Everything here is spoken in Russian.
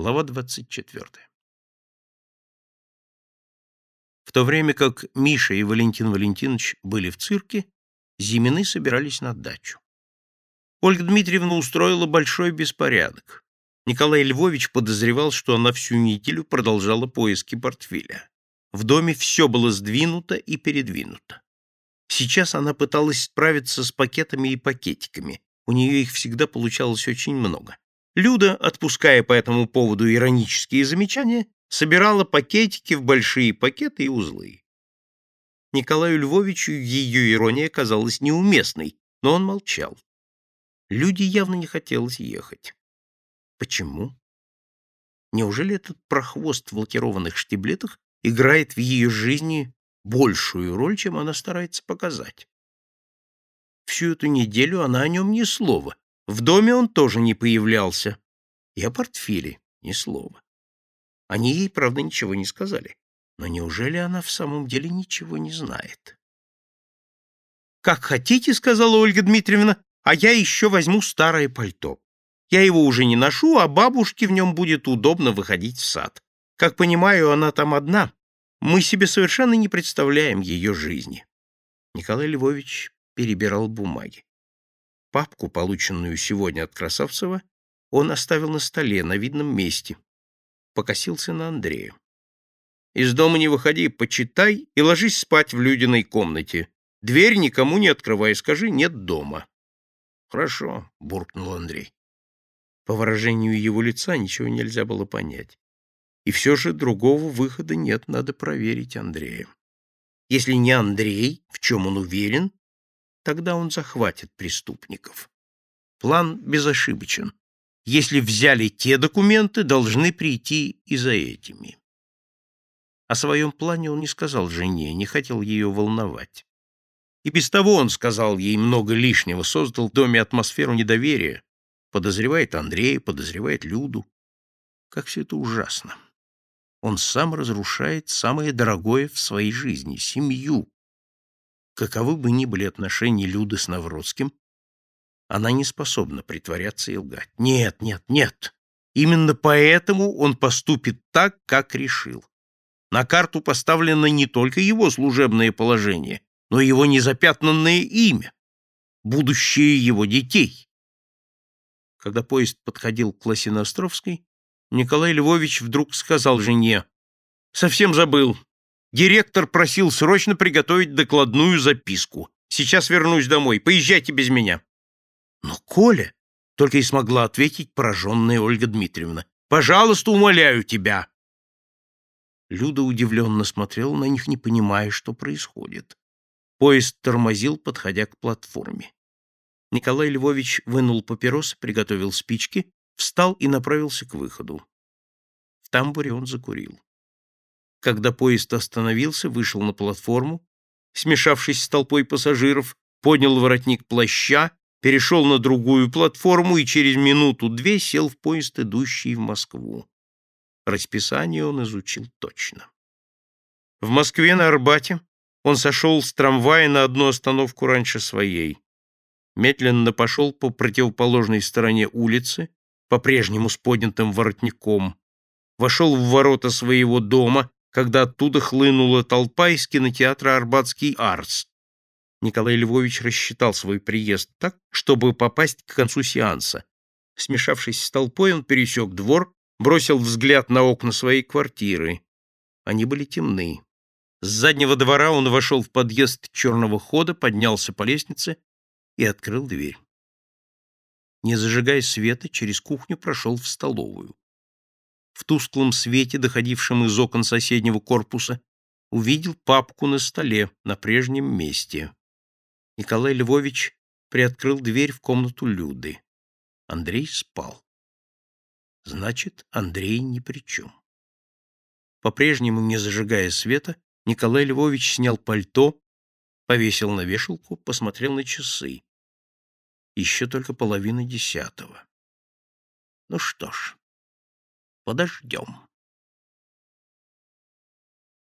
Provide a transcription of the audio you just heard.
Глава 24. В то время как Миша и Валентин Валентинович были в цирке, Зимины собирались на дачу. Ольга Дмитриевна устроила большой беспорядок. Николай Львович подозревал, что она всю неделю продолжала поиски портфеля. В доме все было сдвинуто и передвинуто. Сейчас она пыталась справиться с пакетами и пакетиками. У нее их всегда получалось очень много. Люда, отпуская по этому поводу иронические замечания, собирала пакетики в большие пакеты и узлы. Николаю Львовичу ее ирония казалась неуместной, но он молчал. Люди явно не хотелось ехать. Почему? Неужели этот прохвост в лакированных штиблетах играет в ее жизни большую роль, чем она старается показать? Всю эту неделю она о нем ни слова, в доме он тоже не появлялся. И о портфеле ни слова. Они ей, правда, ничего не сказали. Но неужели она в самом деле ничего не знает? «Как хотите», — сказала Ольга Дмитриевна, «а я еще возьму старое пальто. Я его уже не ношу, а бабушке в нем будет удобно выходить в сад. Как понимаю, она там одна. Мы себе совершенно не представляем ее жизни». Николай Львович перебирал бумаги. Папку, полученную сегодня от Красавцева, он оставил на столе на видном месте. Покосился на Андрея. «Из дома не выходи, почитай и ложись спать в Людиной комнате. Дверь никому не открывай, скажи «нет дома». «Хорошо», — буркнул Андрей. По выражению его лица ничего нельзя было понять. И все же другого выхода нет, надо проверить Андрея. Если не Андрей, в чем он уверен, Тогда он захватит преступников. План безошибочен. Если взяли те документы, должны прийти и за этими. О своем плане он не сказал жене, не хотел ее волновать. И без того он сказал ей много лишнего, создал в доме атмосферу недоверия. Подозревает Андрея, подозревает Люду. Как все это ужасно. Он сам разрушает самое дорогое в своей жизни — семью, Каковы бы ни были отношения Люды с Навродским, она не способна притворяться и лгать. Нет, нет, нет. Именно поэтому он поступит так, как решил. На карту поставлено не только его служебное положение, но и его незапятнанное имя, будущее его детей. Когда поезд подходил к Лосиноостровской, Николай Львович вдруг сказал жене, «Совсем забыл, Директор просил срочно приготовить докладную записку. Сейчас вернусь домой. Поезжайте без меня. Но Коля только и смогла ответить пораженная Ольга Дмитриевна. Пожалуйста, умоляю тебя. Люда удивленно смотрела на них, не понимая, что происходит. Поезд тормозил, подходя к платформе. Николай Львович вынул папиросы, приготовил спички, встал и направился к выходу. В тамбуре он закурил. Когда поезд остановился, вышел на платформу, смешавшись с толпой пассажиров, поднял воротник плаща, перешел на другую платформу и через минуту-две сел в поезд, идущий в Москву. Расписание он изучил точно. В Москве на Арбате он сошел с трамвая на одну остановку раньше своей. Медленно пошел по противоположной стороне улицы, по-прежнему с поднятым воротником, вошел в ворота своего дома, когда оттуда хлынула толпа из кинотеатра «Арбатский Арс». Николай Львович рассчитал свой приезд так, чтобы попасть к концу сеанса. Смешавшись с толпой, он пересек двор, бросил взгляд на окна своей квартиры. Они были темны. С заднего двора он вошел в подъезд черного хода, поднялся по лестнице и открыл дверь. Не зажигая света, через кухню прошел в столовую в тусклом свете, доходившем из окон соседнего корпуса, увидел папку на столе на прежнем месте. Николай Львович приоткрыл дверь в комнату Люды. Андрей спал. Значит, Андрей ни при чем. По-прежнему, не зажигая света, Николай Львович снял пальто, повесил на вешалку, посмотрел на часы. Еще только половина десятого. Ну что ж, подождем.